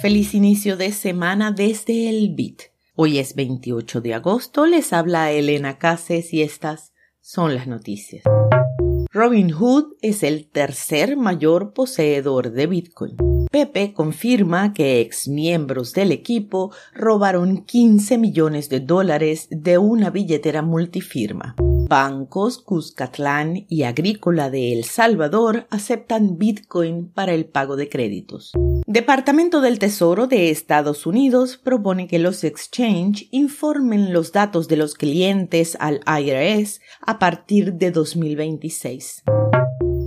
Feliz inicio de semana desde el BIT. Hoy es 28 de agosto, les habla Elena Cases y estas son las noticias. Robin Hood es el tercer mayor poseedor de Bitcoin. Pepe confirma que ex miembros del equipo robaron 15 millones de dólares de una billetera multifirma. Bancos Cuscatlán y Agrícola de El Salvador aceptan Bitcoin para el pago de créditos. Departamento del Tesoro de Estados Unidos propone que los exchange informen los datos de los clientes al IRS a partir de 2026.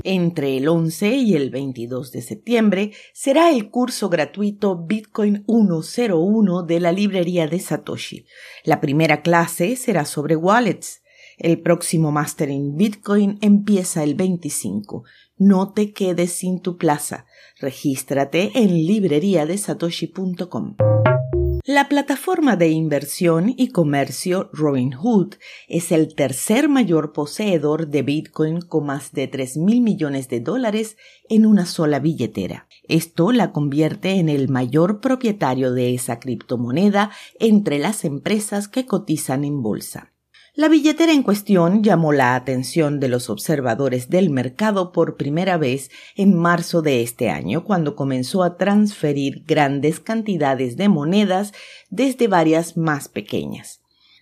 Entre el 11 y el 22 de septiembre será el curso gratuito Bitcoin 101 de la librería de Satoshi. La primera clase será sobre wallets. El próximo Master in Bitcoin empieza el 25. No te quedes sin tu plaza. Regístrate en libreriadesatoshi.com. La plataforma de inversión y comercio Robinhood es el tercer mayor poseedor de Bitcoin con más de 3 mil millones de dólares en una sola billetera. Esto la convierte en el mayor propietario de esa criptomoneda entre las empresas que cotizan en bolsa. La billetera en cuestión llamó la atención de los observadores del mercado por primera vez en marzo de este año, cuando comenzó a transferir grandes cantidades de monedas desde varias más pequeñas.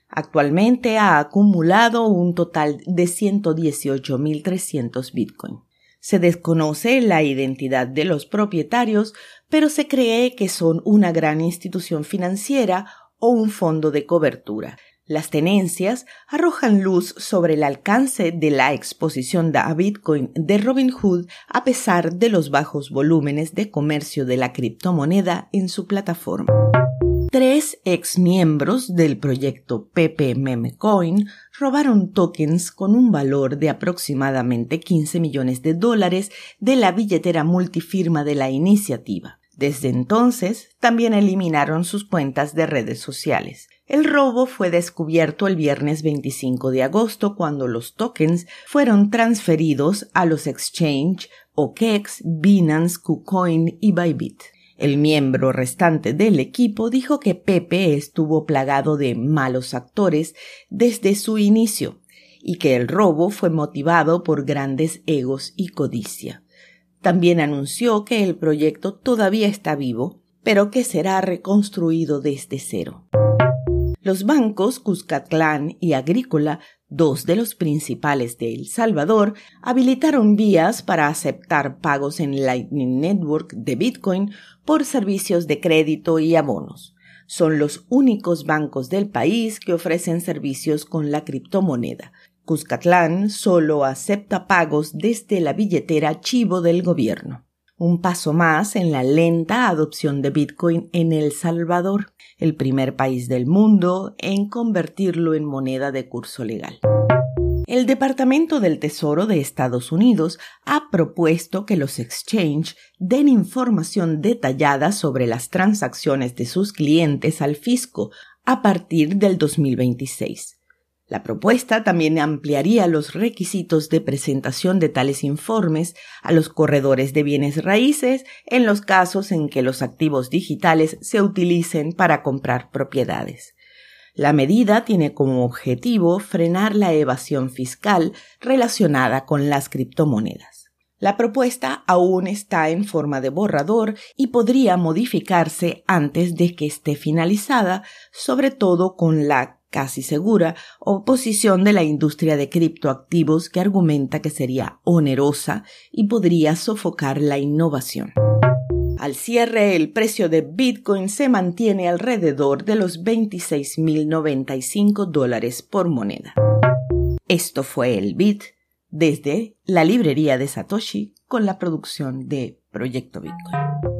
Actualmente ha acumulado un total de 118.300 Bitcoin. Se desconoce la identidad de los propietarios, pero se cree que son una gran institución financiera o un fondo de cobertura las tenencias arrojan luz sobre el alcance de la exposición a Bitcoin de Robinhood a pesar de los bajos volúmenes de comercio de la criptomoneda en su plataforma. Tres ex miembros del proyecto Pepe Memecoin robaron tokens con un valor de aproximadamente 15 millones de dólares de la billetera multifirma de la iniciativa. Desde entonces, también eliminaron sus cuentas de redes sociales. El robo fue descubierto el viernes 25 de agosto cuando los tokens fueron transferidos a los exchange OKEX, Binance, KuCoin y Bybit. El miembro restante del equipo dijo que Pepe estuvo plagado de malos actores desde su inicio y que el robo fue motivado por grandes egos y codicia. También anunció que el proyecto todavía está vivo, pero que será reconstruido desde cero. Los bancos Cuscatlán y Agrícola, dos de los principales de El Salvador, habilitaron vías para aceptar pagos en Lightning Network de Bitcoin por servicios de crédito y abonos. Son los únicos bancos del país que ofrecen servicios con la criptomoneda. Cuscatlán solo acepta pagos desde la billetera Chivo del gobierno un paso más en la lenta adopción de Bitcoin en El Salvador, el primer país del mundo en convertirlo en moneda de curso legal. El Departamento del Tesoro de Estados Unidos ha propuesto que los exchange den información detallada sobre las transacciones de sus clientes al fisco a partir del 2026. La propuesta también ampliaría los requisitos de presentación de tales informes a los corredores de bienes raíces en los casos en que los activos digitales se utilicen para comprar propiedades. La medida tiene como objetivo frenar la evasión fiscal relacionada con las criptomonedas. La propuesta aún está en forma de borrador y podría modificarse antes de que esté finalizada, sobre todo con la casi segura, oposición de la industria de criptoactivos que argumenta que sería onerosa y podría sofocar la innovación. Al cierre, el precio de Bitcoin se mantiene alrededor de los 26.095 dólares por moneda. Esto fue el Bit desde la librería de Satoshi con la producción de Proyecto Bitcoin.